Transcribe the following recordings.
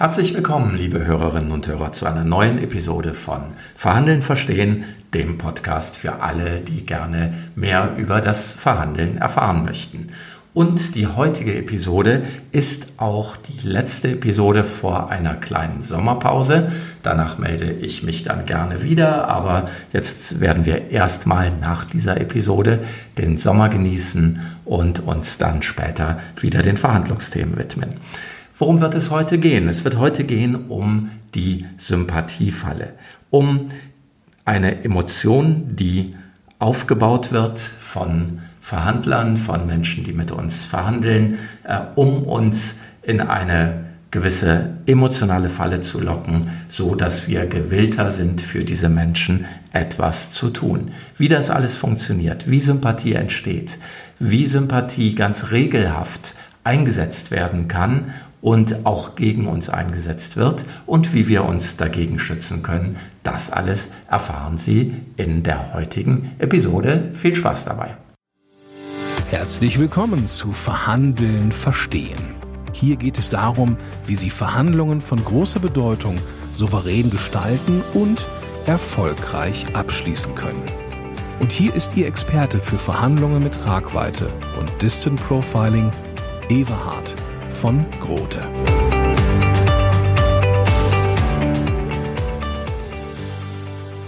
Herzlich willkommen, liebe Hörerinnen und Hörer, zu einer neuen Episode von Verhandeln verstehen, dem Podcast für alle, die gerne mehr über das Verhandeln erfahren möchten. Und die heutige Episode ist auch die letzte Episode vor einer kleinen Sommerpause. Danach melde ich mich dann gerne wieder, aber jetzt werden wir erstmal nach dieser Episode den Sommer genießen und uns dann später wieder den Verhandlungsthemen widmen. Worum wird es heute gehen? Es wird heute gehen um die Sympathiefalle, um eine Emotion, die aufgebaut wird von Verhandlern, von Menschen, die mit uns verhandeln, äh, um uns in eine gewisse emotionale Falle zu locken, so dass wir gewillter sind, für diese Menschen etwas zu tun. Wie das alles funktioniert, wie Sympathie entsteht, wie Sympathie ganz regelhaft eingesetzt werden kann und auch gegen uns eingesetzt wird und wie wir uns dagegen schützen können. Das alles erfahren Sie in der heutigen Episode. Viel Spaß dabei. Herzlich willkommen zu Verhandeln verstehen. Hier geht es darum, wie Sie Verhandlungen von großer Bedeutung souverän gestalten und erfolgreich abschließen können. Und hier ist Ihr Experte für Verhandlungen mit Tragweite und Distant Profiling, Everhard von Grote.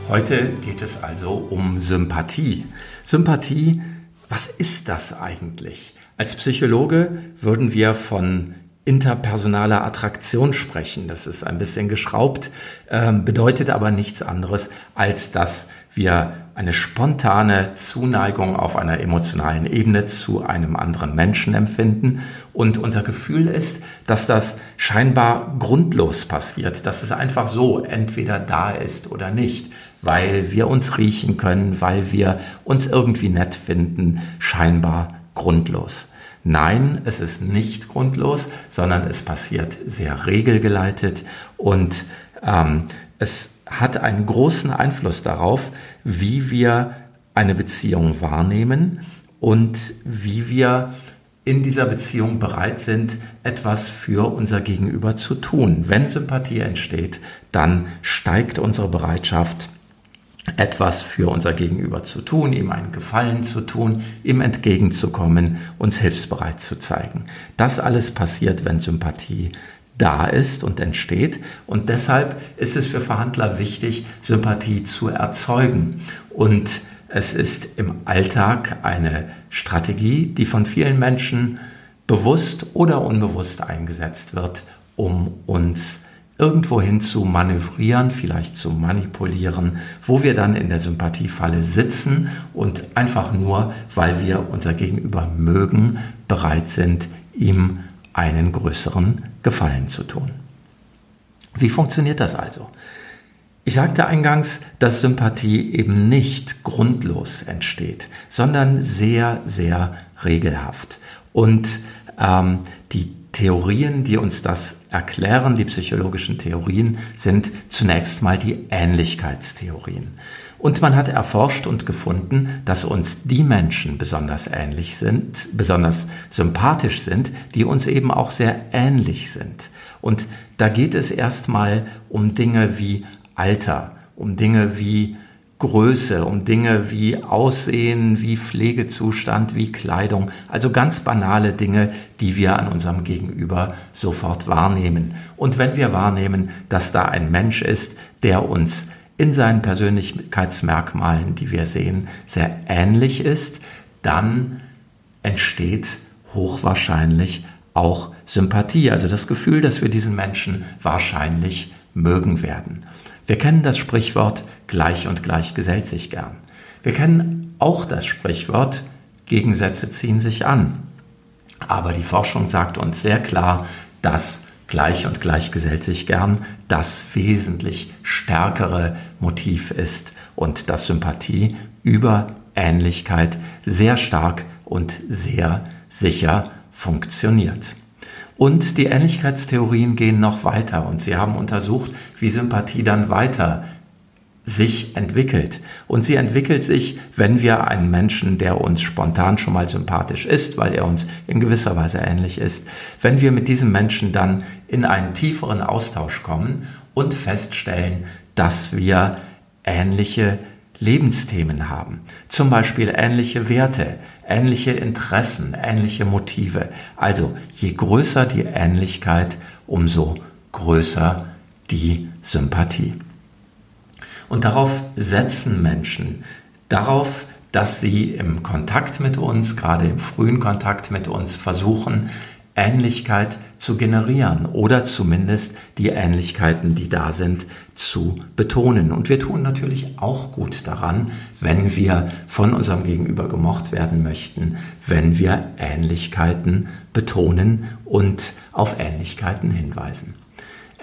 Heute geht es also um Sympathie. Sympathie, was ist das eigentlich? Als Psychologe würden wir von interpersonaler Attraktion sprechen. Das ist ein bisschen geschraubt, äh, bedeutet aber nichts anderes, als dass wir eine spontane Zuneigung auf einer emotionalen Ebene zu einem anderen Menschen empfinden. Und unser Gefühl ist, dass das scheinbar grundlos passiert, dass es einfach so entweder da ist oder nicht, weil wir uns riechen können, weil wir uns irgendwie nett finden, scheinbar grundlos. Nein, es ist nicht grundlos, sondern es passiert sehr regelgeleitet und ähm, es hat einen großen Einfluss darauf, wie wir eine Beziehung wahrnehmen und wie wir in dieser Beziehung bereit sind, etwas für unser Gegenüber zu tun. Wenn Sympathie entsteht, dann steigt unsere Bereitschaft, etwas für unser Gegenüber zu tun, ihm einen Gefallen zu tun, ihm entgegenzukommen, uns hilfsbereit zu zeigen. Das alles passiert, wenn Sympathie da ist und entsteht. Und deshalb ist es für Verhandler wichtig, Sympathie zu erzeugen. Und es ist im Alltag eine Strategie, die von vielen Menschen bewusst oder unbewusst eingesetzt wird, um uns irgendwohin zu manövrieren, vielleicht zu manipulieren, wo wir dann in der Sympathiefalle sitzen und einfach nur, weil wir unser Gegenüber mögen, bereit sind, ihm einen größeren Gefallen zu tun. Wie funktioniert das also? Ich sagte eingangs, dass Sympathie eben nicht grundlos entsteht, sondern sehr, sehr regelhaft. Und ähm, die Theorien, die uns das erklären, die psychologischen Theorien, sind zunächst mal die Ähnlichkeitstheorien. Und man hat erforscht und gefunden, dass uns die Menschen besonders ähnlich sind, besonders sympathisch sind, die uns eben auch sehr ähnlich sind. Und da geht es erstmal um Dinge wie Alter, um Dinge wie Größe, um Dinge wie Aussehen, wie Pflegezustand, wie Kleidung, also ganz banale Dinge, die wir an unserem Gegenüber sofort wahrnehmen. Und wenn wir wahrnehmen, dass da ein Mensch ist, der uns in seinen Persönlichkeitsmerkmalen, die wir sehen, sehr ähnlich ist, dann entsteht hochwahrscheinlich auch Sympathie, also das Gefühl, dass wir diesen Menschen wahrscheinlich mögen werden. Wir kennen das Sprichwort gleich und gleich gesellt sich gern. Wir kennen auch das Sprichwort Gegensätze ziehen sich an. Aber die Forschung sagt uns sehr klar, dass gleich und gleich gesellt sich gern das wesentlich stärkere Motiv ist und dass Sympathie über Ähnlichkeit sehr stark und sehr sicher funktioniert. Und die Ähnlichkeitstheorien gehen noch weiter und sie haben untersucht, wie Sympathie dann weiter sich entwickelt. Und sie entwickelt sich, wenn wir einen Menschen, der uns spontan schon mal sympathisch ist, weil er uns in gewisser Weise ähnlich ist, wenn wir mit diesem Menschen dann in einen tieferen Austausch kommen und feststellen, dass wir ähnliche Lebensthemen haben. Zum Beispiel ähnliche Werte, ähnliche Interessen, ähnliche Motive. Also je größer die Ähnlichkeit, umso größer die Sympathie. Und darauf setzen Menschen, darauf, dass sie im Kontakt mit uns, gerade im frühen Kontakt mit uns, versuchen, Ähnlichkeit zu generieren oder zumindest die Ähnlichkeiten, die da sind, zu betonen. Und wir tun natürlich auch gut daran, wenn wir von unserem Gegenüber gemocht werden möchten, wenn wir Ähnlichkeiten betonen und auf Ähnlichkeiten hinweisen.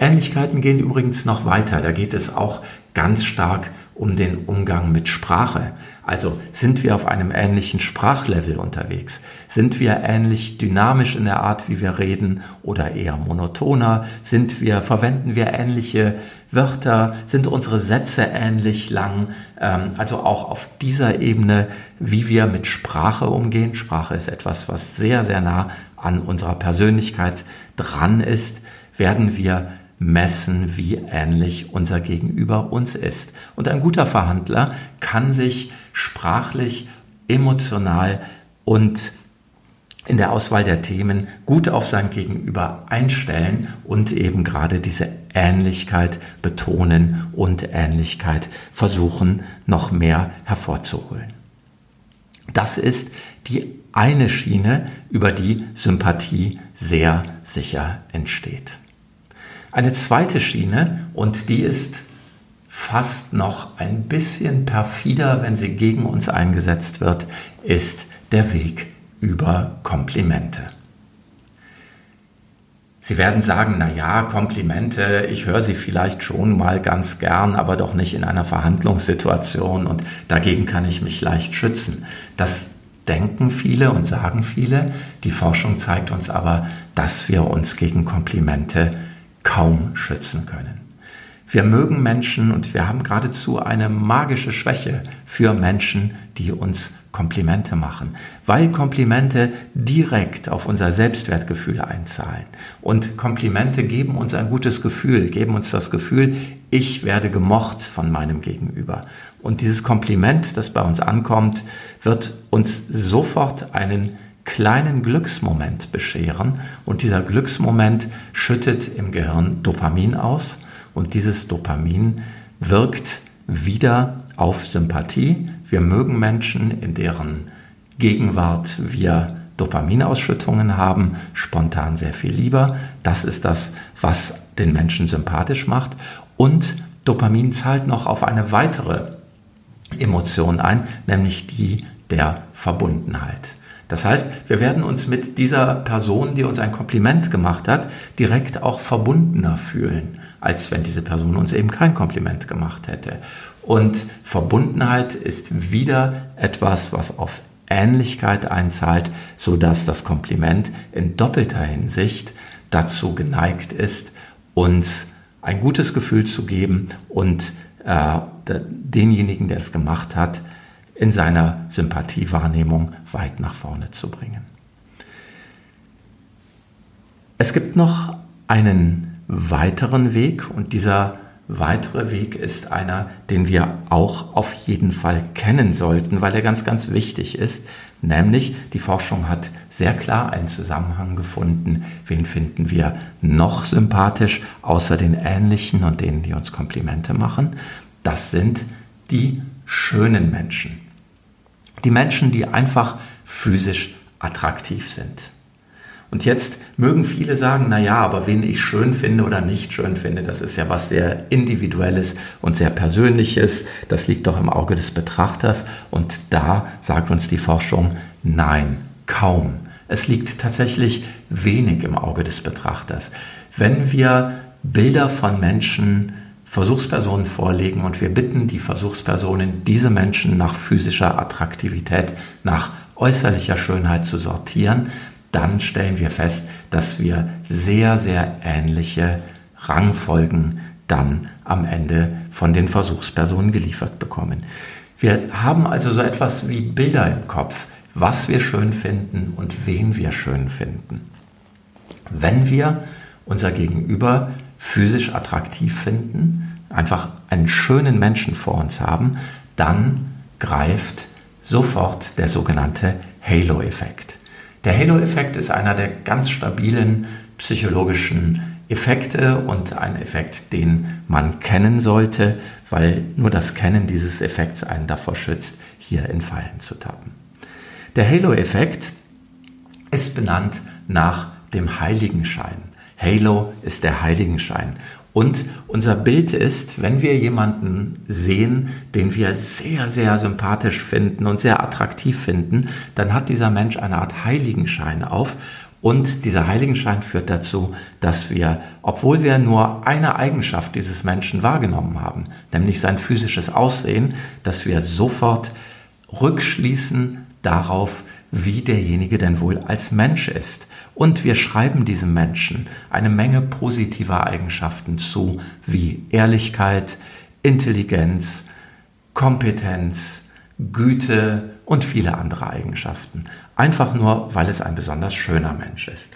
Ähnlichkeiten gehen übrigens noch weiter. Da geht es auch ganz stark um den Umgang mit Sprache. Also sind wir auf einem ähnlichen Sprachlevel unterwegs? Sind wir ähnlich dynamisch in der Art, wie wir reden oder eher monotoner? Sind wir, verwenden wir ähnliche Wörter? Sind unsere Sätze ähnlich lang? Ähm, also auch auf dieser Ebene, wie wir mit Sprache umgehen. Sprache ist etwas, was sehr, sehr nah an unserer Persönlichkeit dran ist, werden wir messen, wie ähnlich unser Gegenüber uns ist. Und ein guter Verhandler kann sich sprachlich, emotional und in der Auswahl der Themen gut auf sein Gegenüber einstellen und eben gerade diese Ähnlichkeit betonen und Ähnlichkeit versuchen noch mehr hervorzuholen. Das ist die eine Schiene, über die Sympathie sehr sicher entsteht. Eine zweite Schiene, und die ist fast noch ein bisschen perfider, wenn sie gegen uns eingesetzt wird, ist der Weg über Komplimente. Sie werden sagen, na ja, Komplimente, ich höre sie vielleicht schon mal ganz gern, aber doch nicht in einer Verhandlungssituation und dagegen kann ich mich leicht schützen. Das denken viele und sagen viele. Die Forschung zeigt uns aber, dass wir uns gegen Komplimente kaum schützen können. Wir mögen Menschen und wir haben geradezu eine magische Schwäche für Menschen, die uns Komplimente machen, weil Komplimente direkt auf unser Selbstwertgefühl einzahlen. Und Komplimente geben uns ein gutes Gefühl, geben uns das Gefühl, ich werde gemocht von meinem Gegenüber. Und dieses Kompliment, das bei uns ankommt, wird uns sofort einen kleinen Glücksmoment bescheren und dieser Glücksmoment schüttet im Gehirn Dopamin aus und dieses Dopamin wirkt wieder auf Sympathie. Wir mögen Menschen, in deren Gegenwart wir Dopaminausschüttungen haben, spontan sehr viel lieber. Das ist das, was den Menschen sympathisch macht. Und Dopamin zahlt noch auf eine weitere Emotion ein, nämlich die der Verbundenheit. Das heißt, wir werden uns mit dieser Person, die uns ein Kompliment gemacht hat, direkt auch verbundener fühlen, als wenn diese Person uns eben kein Kompliment gemacht hätte. Und Verbundenheit ist wieder etwas, was auf Ähnlichkeit einzahlt, so dass das Kompliment in doppelter Hinsicht dazu geneigt ist, uns ein gutes Gefühl zu geben und äh, denjenigen, der es gemacht hat, in seiner Sympathiewahrnehmung weit nach vorne zu bringen. Es gibt noch einen weiteren Weg und dieser weitere Weg ist einer, den wir auch auf jeden Fall kennen sollten, weil er ganz, ganz wichtig ist. Nämlich die Forschung hat sehr klar einen Zusammenhang gefunden. Wen finden wir noch sympathisch, außer den Ähnlichen und denen, die uns Komplimente machen? Das sind die schönen Menschen. Die Menschen, die einfach physisch attraktiv sind. Und jetzt mögen viele sagen, na ja, aber wen ich schön finde oder nicht schön finde, das ist ja was sehr individuelles und sehr persönliches. Das liegt doch im Auge des Betrachters. Und da sagt uns die Forschung, nein, kaum. Es liegt tatsächlich wenig im Auge des Betrachters. Wenn wir Bilder von Menschen Versuchspersonen vorlegen und wir bitten die Versuchspersonen, diese Menschen nach physischer Attraktivität, nach äußerlicher Schönheit zu sortieren, dann stellen wir fest, dass wir sehr, sehr ähnliche Rangfolgen dann am Ende von den Versuchspersonen geliefert bekommen. Wir haben also so etwas wie Bilder im Kopf, was wir schön finden und wen wir schön finden. Wenn wir unser Gegenüber physisch attraktiv finden, einfach einen schönen Menschen vor uns haben, dann greift sofort der sogenannte Halo-Effekt. Der Halo-Effekt ist einer der ganz stabilen psychologischen Effekte und ein Effekt, den man kennen sollte, weil nur das Kennen dieses Effekts einen davor schützt, hier in Fallen zu tappen. Der Halo-Effekt ist benannt nach dem Heiligenschein. Halo ist der Heiligenschein. Und unser Bild ist, wenn wir jemanden sehen, den wir sehr, sehr sympathisch finden und sehr attraktiv finden, dann hat dieser Mensch eine Art Heiligenschein auf. Und dieser Heiligenschein führt dazu, dass wir, obwohl wir nur eine Eigenschaft dieses Menschen wahrgenommen haben, nämlich sein physisches Aussehen, dass wir sofort rückschließen darauf, wie derjenige denn wohl als Mensch ist. Und wir schreiben diesem Menschen eine Menge positiver Eigenschaften zu, wie Ehrlichkeit, Intelligenz, Kompetenz, Güte und viele andere Eigenschaften. Einfach nur, weil es ein besonders schöner Mensch ist.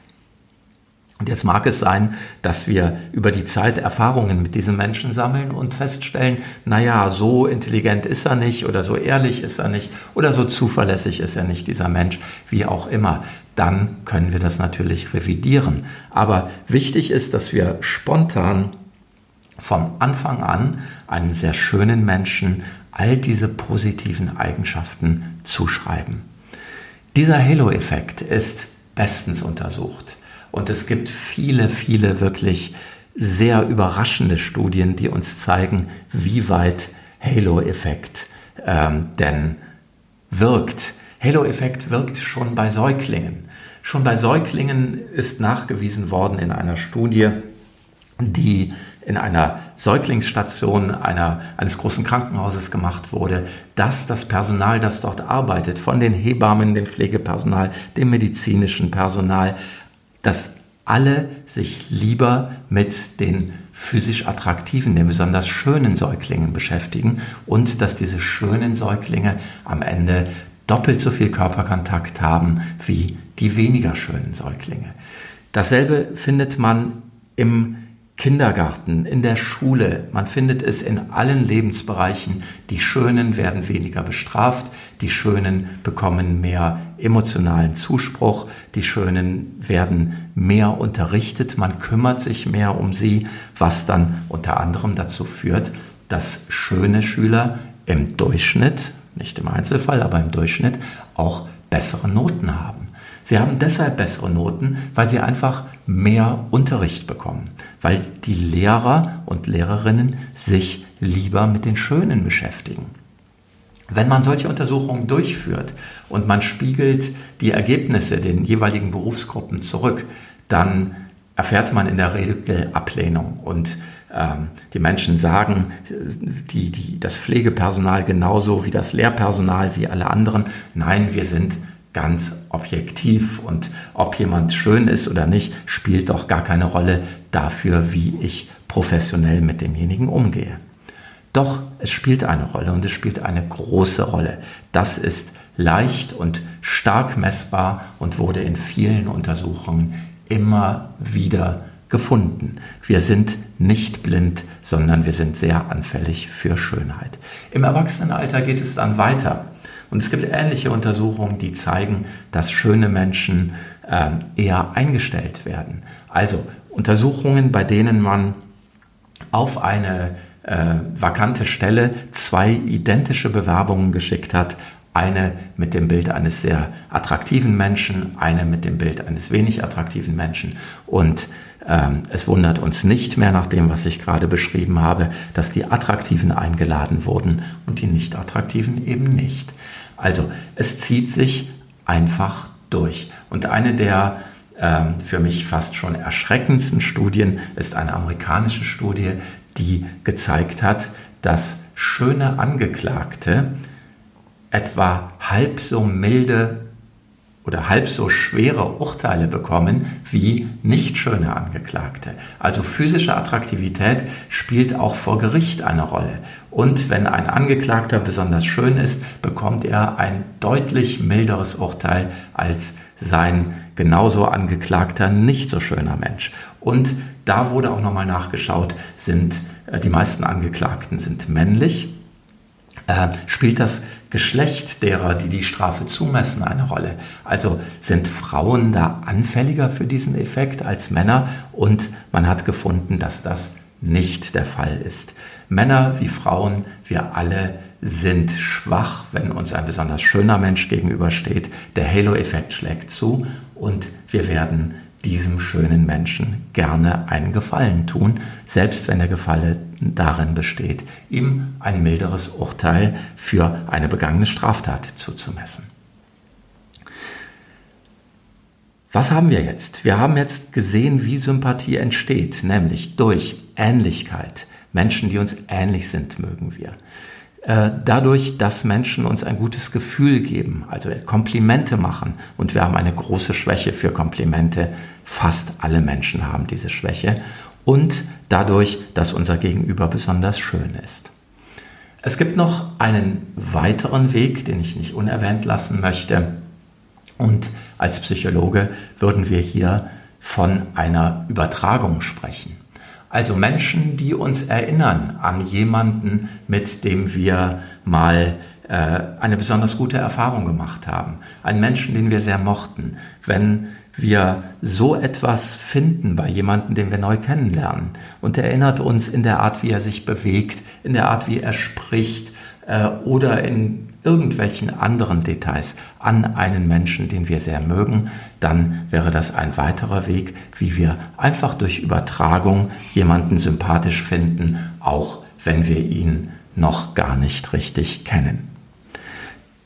Und jetzt mag es sein, dass wir über die Zeit Erfahrungen mit diesen Menschen sammeln und feststellen, naja, so intelligent ist er nicht oder so ehrlich ist er nicht oder so zuverlässig ist er nicht, dieser Mensch, wie auch immer. Dann können wir das natürlich revidieren. Aber wichtig ist, dass wir spontan von Anfang an einem sehr schönen Menschen all diese positiven Eigenschaften zuschreiben. Dieser Halo-Effekt ist bestens untersucht. Und es gibt viele, viele wirklich sehr überraschende Studien, die uns zeigen, wie weit Halo-Effekt ähm, denn wirkt. Halo-Effekt wirkt schon bei Säuglingen. Schon bei Säuglingen ist nachgewiesen worden in einer Studie, die in einer Säuglingsstation einer, eines großen Krankenhauses gemacht wurde, dass das Personal, das dort arbeitet, von den Hebammen, dem Pflegepersonal, dem medizinischen Personal, dass alle sich lieber mit den physisch attraktiven, den besonders schönen Säuglingen beschäftigen und dass diese schönen Säuglinge am Ende doppelt so viel Körperkontakt haben wie die weniger schönen Säuglinge. Dasselbe findet man im Kindergarten, in der Schule, man findet es in allen Lebensbereichen. Die Schönen werden weniger bestraft, die Schönen bekommen mehr emotionalen Zuspruch, die Schönen werden mehr unterrichtet, man kümmert sich mehr um sie, was dann unter anderem dazu führt, dass schöne Schüler im Durchschnitt, nicht im Einzelfall, aber im Durchschnitt auch bessere Noten haben. Sie haben deshalb bessere Noten, weil sie einfach mehr Unterricht bekommen, weil die Lehrer und Lehrerinnen sich lieber mit den Schönen beschäftigen. Wenn man solche Untersuchungen durchführt und man spiegelt die Ergebnisse den jeweiligen Berufsgruppen zurück, dann erfährt man in der Regel Ablehnung. Und ähm, die Menschen sagen, die, die, das Pflegepersonal genauso wie das Lehrpersonal, wie alle anderen, nein, wir sind ganz objektiv und ob jemand schön ist oder nicht, spielt doch gar keine Rolle dafür, wie ich professionell mit demjenigen umgehe. Doch es spielt eine Rolle und es spielt eine große Rolle. Das ist leicht und stark messbar und wurde in vielen Untersuchungen immer wieder gefunden. Wir sind nicht blind, sondern wir sind sehr anfällig für Schönheit. Im Erwachsenenalter geht es dann weiter. Und es gibt ähnliche Untersuchungen, die zeigen, dass schöne Menschen äh, eher eingestellt werden. Also Untersuchungen, bei denen man auf eine äh, vakante Stelle zwei identische Bewerbungen geschickt hat. Eine mit dem Bild eines sehr attraktiven Menschen, eine mit dem Bild eines wenig attraktiven Menschen. Und ähm, es wundert uns nicht mehr nach dem, was ich gerade beschrieben habe, dass die Attraktiven eingeladen wurden und die nicht Attraktiven eben nicht. Also es zieht sich einfach durch. Und eine der ähm, für mich fast schon erschreckendsten Studien ist eine amerikanische Studie, die gezeigt hat, dass schöne Angeklagte etwa halb so milde oder halb so schwere Urteile bekommen wie nicht schöne Angeklagte. Also physische Attraktivität spielt auch vor Gericht eine Rolle. Und wenn ein Angeklagter besonders schön ist, bekommt er ein deutlich milderes Urteil als sein genauso angeklagter nicht so schöner Mensch. Und da wurde auch nochmal nachgeschaut, sind äh, die meisten Angeklagten sind männlich. Äh, spielt das Geschlecht derer, die die Strafe zumessen, eine Rolle? Also sind Frauen da anfälliger für diesen Effekt als Männer? Und man hat gefunden, dass das nicht der Fall ist. Männer wie Frauen, wir alle sind schwach, wenn uns ein besonders schöner Mensch gegenübersteht. Der Halo-Effekt schlägt zu und wir werden diesem schönen Menschen gerne einen Gefallen tun, selbst wenn der Gefallen darin besteht, ihm ein milderes Urteil für eine begangene Straftat zuzumessen. Was haben wir jetzt? Wir haben jetzt gesehen, wie Sympathie entsteht, nämlich durch Ähnlichkeit. Menschen, die uns ähnlich sind, mögen wir. Äh, dadurch, dass Menschen uns ein gutes Gefühl geben, also Komplimente machen. Und wir haben eine große Schwäche für Komplimente. Fast alle Menschen haben diese Schwäche. Und dadurch, dass unser Gegenüber besonders schön ist. Es gibt noch einen weiteren Weg, den ich nicht unerwähnt lassen möchte. Und als Psychologe würden wir hier von einer Übertragung sprechen. Also Menschen, die uns erinnern an jemanden, mit dem wir mal äh, eine besonders gute Erfahrung gemacht haben. Einen Menschen, den wir sehr mochten. Wenn wir so etwas finden bei jemandem, den wir neu kennenlernen und er erinnert uns in der Art, wie er sich bewegt, in der Art, wie er spricht äh, oder in irgendwelchen anderen Details an einen Menschen, den wir sehr mögen, dann wäre das ein weiterer Weg, wie wir einfach durch Übertragung jemanden sympathisch finden, auch wenn wir ihn noch gar nicht richtig kennen.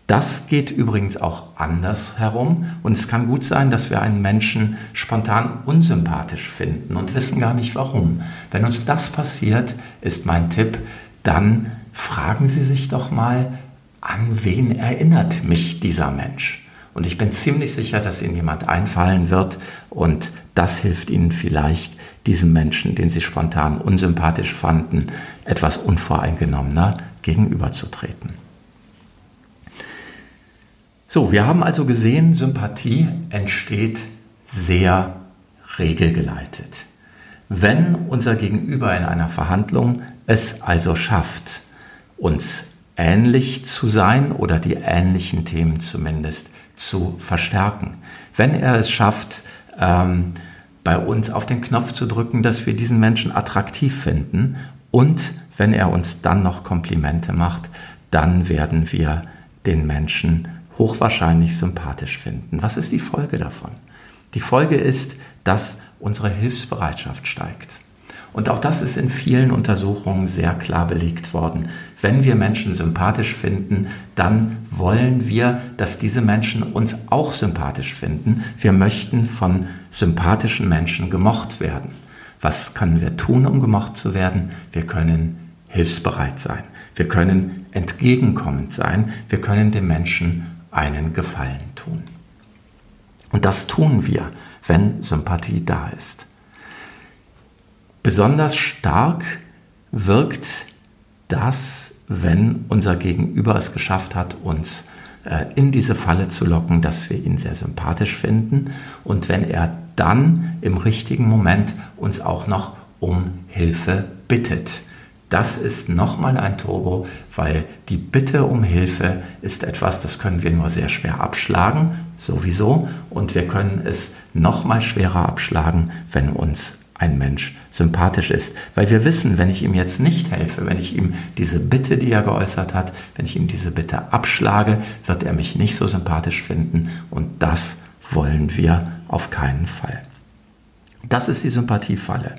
Das geht übrigens auch anders herum und es kann gut sein, dass wir einen Menschen spontan unsympathisch finden und wissen gar nicht warum. Wenn uns das passiert, ist mein Tipp, dann fragen Sie sich doch mal, an wen erinnert mich dieser Mensch? Und ich bin ziemlich sicher, dass Ihnen jemand einfallen wird und das hilft Ihnen vielleicht, diesem Menschen, den Sie spontan unsympathisch fanden, etwas unvoreingenommener gegenüberzutreten. So, wir haben also gesehen, Sympathie entsteht sehr regelgeleitet. Wenn unser Gegenüber in einer Verhandlung es also schafft, uns ähnlich zu sein oder die ähnlichen Themen zumindest zu verstärken. Wenn er es schafft, ähm, bei uns auf den Knopf zu drücken, dass wir diesen Menschen attraktiv finden und wenn er uns dann noch Komplimente macht, dann werden wir den Menschen hochwahrscheinlich sympathisch finden. Was ist die Folge davon? Die Folge ist, dass unsere Hilfsbereitschaft steigt. Und auch das ist in vielen Untersuchungen sehr klar belegt worden. Wenn wir Menschen sympathisch finden, dann wollen wir, dass diese Menschen uns auch sympathisch finden. Wir möchten von sympathischen Menschen gemocht werden. Was können wir tun, um gemocht zu werden? Wir können hilfsbereit sein. Wir können entgegenkommend sein. Wir können dem Menschen einen Gefallen tun. Und das tun wir, wenn Sympathie da ist. Besonders stark wirkt das, wenn unser Gegenüber es geschafft hat, uns äh, in diese Falle zu locken, dass wir ihn sehr sympathisch finden und wenn er dann im richtigen Moment uns auch noch um Hilfe bittet. Das ist nochmal ein Turbo, weil die Bitte um Hilfe ist etwas, das können wir nur sehr schwer abschlagen, sowieso, und wir können es nochmal schwerer abschlagen, wenn uns ein Mensch sympathisch ist. Weil wir wissen, wenn ich ihm jetzt nicht helfe, wenn ich ihm diese Bitte, die er geäußert hat, wenn ich ihm diese Bitte abschlage, wird er mich nicht so sympathisch finden und das wollen wir auf keinen Fall. Das ist die Sympathiefalle.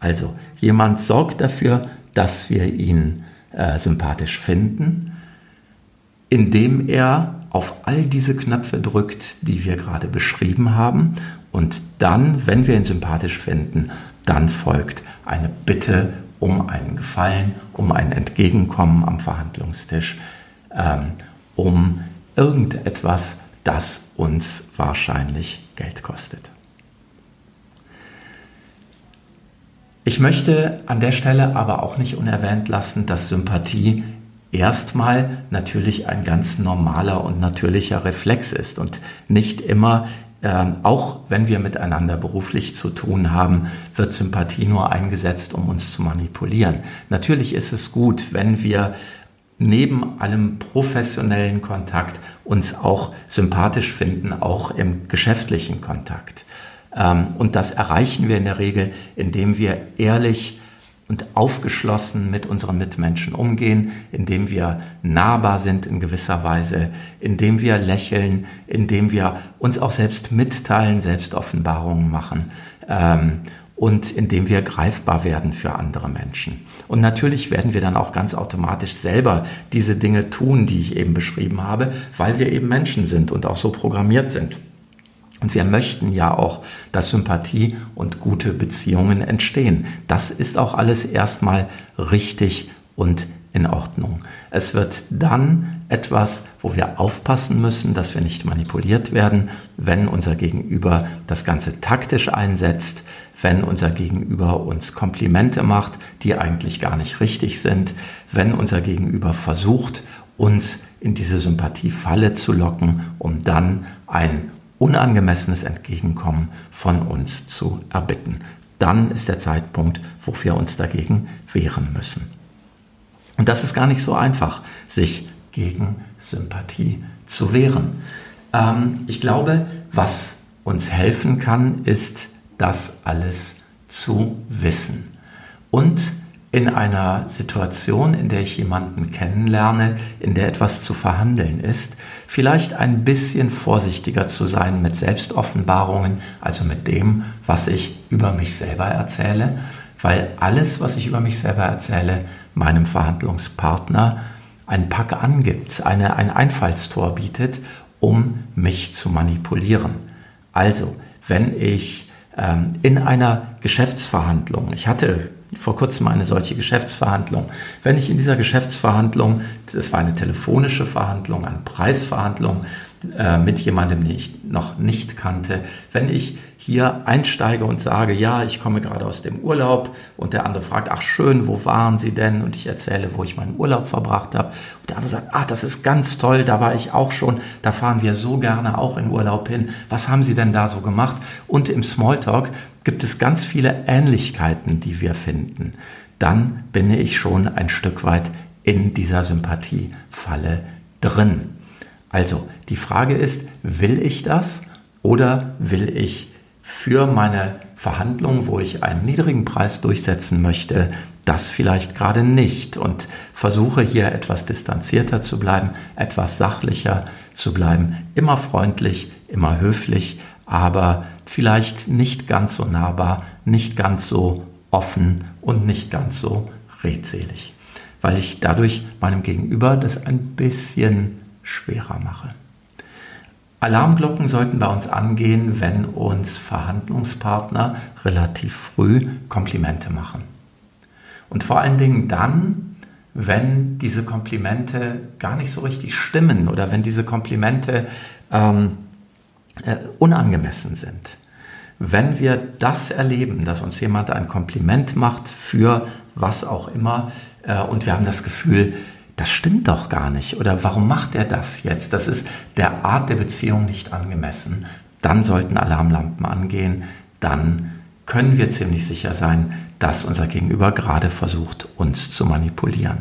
Also jemand sorgt dafür, dass wir ihn äh, sympathisch finden, indem er auf all diese Knöpfe drückt, die wir gerade beschrieben haben und dann, wenn wir ihn sympathisch finden, dann folgt eine Bitte um einen Gefallen, um ein Entgegenkommen am Verhandlungstisch, ähm, um irgendetwas, das uns wahrscheinlich Geld kostet. Ich möchte an der Stelle aber auch nicht unerwähnt lassen, dass Sympathie erstmal natürlich ein ganz normaler und natürlicher Reflex ist und nicht immer, äh, auch wenn wir miteinander beruflich zu tun haben, wird Sympathie nur eingesetzt, um uns zu manipulieren. Natürlich ist es gut, wenn wir neben allem professionellen Kontakt uns auch sympathisch finden, auch im geschäftlichen Kontakt. Ähm, und das erreichen wir in der Regel, indem wir ehrlich und aufgeschlossen mit unseren Mitmenschen umgehen, indem wir nahbar sind in gewisser Weise, indem wir lächeln, indem wir uns auch selbst mitteilen, Selbstoffenbarungen machen ähm, und indem wir greifbar werden für andere Menschen. Und natürlich werden wir dann auch ganz automatisch selber diese Dinge tun, die ich eben beschrieben habe, weil wir eben Menschen sind und auch so programmiert sind. Und wir möchten ja auch, dass Sympathie und gute Beziehungen entstehen. Das ist auch alles erstmal richtig und in Ordnung. Es wird dann etwas, wo wir aufpassen müssen, dass wir nicht manipuliert werden, wenn unser Gegenüber das Ganze taktisch einsetzt, wenn unser Gegenüber uns Komplimente macht, die eigentlich gar nicht richtig sind, wenn unser Gegenüber versucht, uns in diese Sympathiefalle zu locken, um dann ein unangemessenes Entgegenkommen von uns zu erbitten. Dann ist der Zeitpunkt, wo wir uns dagegen wehren müssen. Und das ist gar nicht so einfach, sich gegen Sympathie zu wehren. Ähm, ich glaube, was uns helfen kann, ist, das alles zu wissen. Und in einer Situation, in der ich jemanden kennenlerne, in der etwas zu verhandeln ist, vielleicht ein bisschen vorsichtiger zu sein mit Selbstoffenbarungen, also mit dem, was ich über mich selber erzähle, weil alles, was ich über mich selber erzähle, meinem Verhandlungspartner ein Pack angibt, eine, ein Einfallstor bietet, um mich zu manipulieren. Also, wenn ich ähm, in einer Geschäftsverhandlung, ich hatte vor kurzem eine solche Geschäftsverhandlung. Wenn ich in dieser Geschäftsverhandlung, das war eine telefonische Verhandlung, eine Preisverhandlung äh, mit jemandem, den ich noch nicht kannte, wenn ich hier einsteige und sage, ja, ich komme gerade aus dem Urlaub und der andere fragt, ach schön, wo waren Sie denn? Und ich erzähle, wo ich meinen Urlaub verbracht habe. Und der andere sagt, ach, das ist ganz toll, da war ich auch schon, da fahren wir so gerne auch in Urlaub hin. Was haben Sie denn da so gemacht? Und im Smalltalk gibt es ganz viele Ähnlichkeiten, die wir finden. Dann bin ich schon ein Stück weit in dieser Sympathiefalle drin. Also die Frage ist, will ich das oder will ich für meine Verhandlung, wo ich einen niedrigen Preis durchsetzen möchte, das vielleicht gerade nicht und versuche hier etwas distanzierter zu bleiben, etwas sachlicher zu bleiben, immer freundlich, immer höflich, aber vielleicht nicht ganz so nahbar, nicht ganz so offen und nicht ganz so redselig, weil ich dadurch meinem Gegenüber das ein bisschen schwerer mache. Alarmglocken sollten bei uns angehen, wenn uns Verhandlungspartner relativ früh Komplimente machen. Und vor allen Dingen dann, wenn diese Komplimente gar nicht so richtig stimmen oder wenn diese Komplimente ähm, äh, unangemessen sind. Wenn wir das erleben, dass uns jemand ein Kompliment macht für was auch immer äh, und wir haben das Gefühl, das stimmt doch gar nicht oder warum macht er das jetzt? Das ist der Art der Beziehung nicht angemessen. Dann sollten Alarmlampen angehen, dann können wir ziemlich sicher sein, dass unser Gegenüber gerade versucht, uns zu manipulieren.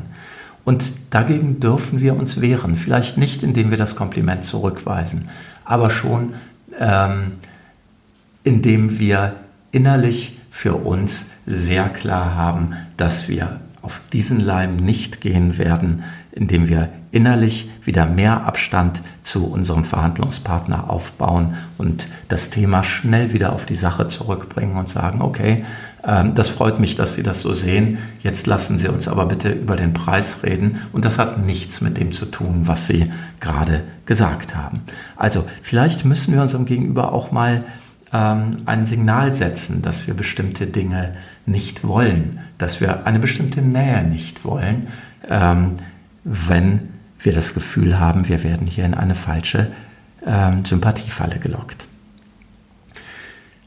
Und dagegen dürfen wir uns wehren. Vielleicht nicht, indem wir das Kompliment zurückweisen, aber schon ähm, indem wir innerlich für uns sehr klar haben, dass wir auf diesen Leim nicht gehen werden, indem wir innerlich wieder mehr Abstand zu unserem Verhandlungspartner aufbauen und das Thema schnell wieder auf die Sache zurückbringen und sagen, okay, ähm, das freut mich, dass Sie das so sehen. Jetzt lassen Sie uns aber bitte über den Preis reden. Und das hat nichts mit dem zu tun, was Sie gerade gesagt haben. Also vielleicht müssen wir unserem Gegenüber auch mal ähm, ein Signal setzen, dass wir bestimmte Dinge nicht wollen, dass wir eine bestimmte Nähe nicht wollen, ähm, wenn wir das Gefühl haben, wir werden hier in eine falsche äh, Sympathiefalle gelockt.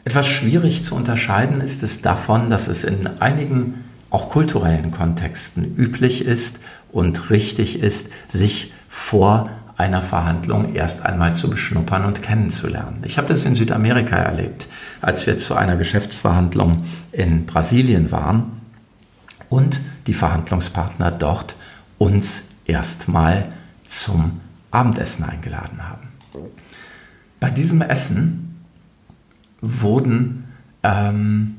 Etwas schwierig zu unterscheiden ist es davon, dass es in einigen auch kulturellen Kontexten üblich ist und richtig ist, sich vor einer Verhandlung erst einmal zu beschnuppern und kennenzulernen. Ich habe das in Südamerika erlebt, als wir zu einer Geschäftsverhandlung in Brasilien waren und die Verhandlungspartner dort uns erstmal zum Abendessen eingeladen haben. Bei diesem Essen wurden ähm,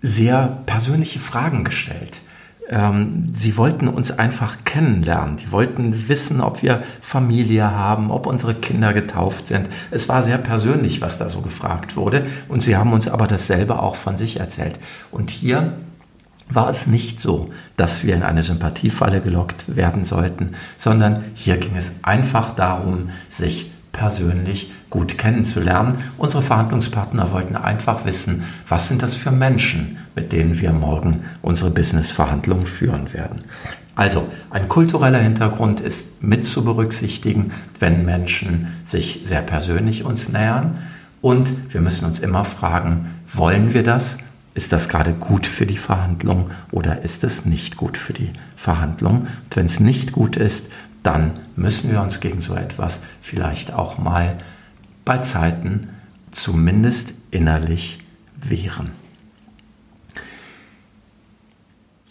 sehr persönliche Fragen gestellt. Ähm, sie wollten uns einfach kennenlernen. Die wollten wissen, ob wir Familie haben, ob unsere Kinder getauft sind. Es war sehr persönlich, was da so gefragt wurde. Und sie haben uns aber dasselbe auch von sich erzählt. Und hier war es nicht so, dass wir in eine Sympathiefalle gelockt werden sollten, sondern hier ging es einfach darum, sich persönlich gut kennenzulernen. Unsere Verhandlungspartner wollten einfach wissen, was sind das für Menschen, mit denen wir morgen unsere Business-Verhandlungen führen werden. Also ein kultureller Hintergrund ist mit zu berücksichtigen, wenn Menschen sich sehr persönlich uns nähern. Und wir müssen uns immer fragen, wollen wir das? Ist das gerade gut für die Verhandlung oder ist es nicht gut für die Verhandlung? Und wenn es nicht gut ist, dann müssen wir uns gegen so etwas vielleicht auch mal bei Zeiten zumindest innerlich wehren.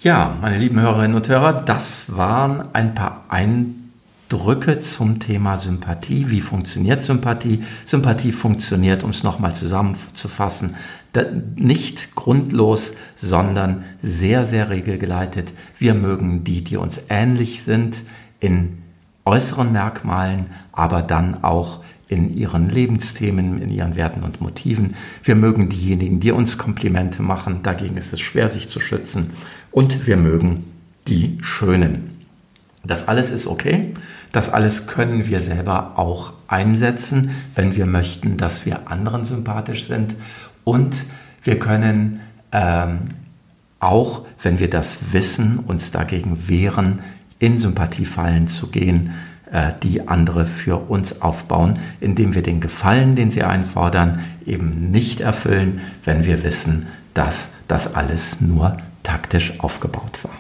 Ja, meine lieben Hörerinnen und Hörer, das waren ein paar Eindrücke zum Thema Sympathie. Wie funktioniert Sympathie? Sympathie funktioniert, um es nochmal zusammenzufassen, nicht grundlos, sondern sehr, sehr regelgeleitet. Wir mögen die, die uns ähnlich sind in äußeren Merkmalen, aber dann auch in ihren Lebensthemen, in ihren Werten und Motiven. Wir mögen diejenigen, die uns Komplimente machen, dagegen ist es schwer, sich zu schützen. Und wir mögen die Schönen. Das alles ist okay. Das alles können wir selber auch einsetzen, wenn wir möchten, dass wir anderen sympathisch sind. Und wir können ähm, auch, wenn wir das wissen, uns dagegen wehren, in Sympathiefallen zu gehen, die andere für uns aufbauen, indem wir den Gefallen, den sie einfordern, eben nicht erfüllen, wenn wir wissen, dass das alles nur taktisch aufgebaut war.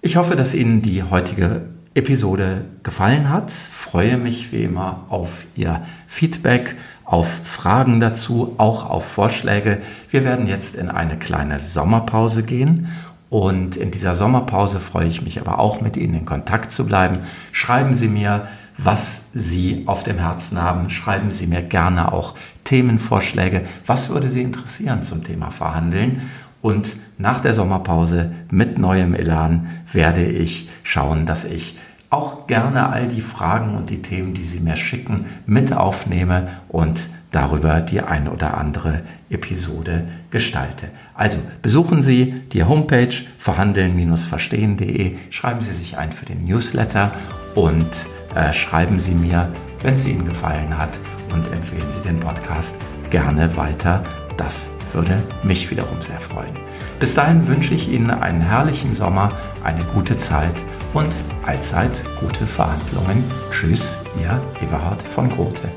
Ich hoffe, dass Ihnen die heutige Episode gefallen hat. Freue mich wie immer auf Ihr Feedback, auf Fragen dazu, auch auf Vorschläge. Wir werden jetzt in eine kleine Sommerpause gehen und in dieser Sommerpause freue ich mich aber auch mit Ihnen in Kontakt zu bleiben. Schreiben Sie mir, was Sie auf dem Herzen haben. Schreiben Sie mir gerne auch Themenvorschläge. Was würde Sie interessieren zum Thema Verhandeln? Und nach der Sommerpause mit neuem Elan werde ich schauen, dass ich auch gerne all die Fragen und die Themen, die Sie mir schicken, mit aufnehme und darüber die ein oder andere Episode gestalte. Also besuchen Sie die Homepage verhandeln-verstehen.de, schreiben Sie sich ein für den Newsletter und äh, schreiben Sie mir, wenn es Ihnen gefallen hat und empfehlen Sie den Podcast gerne weiter. Das würde mich wiederum sehr freuen. Bis dahin wünsche ich Ihnen einen herrlichen Sommer, eine gute Zeit und allzeit gute Verhandlungen. Tschüss, Ihr Everhard von Grote.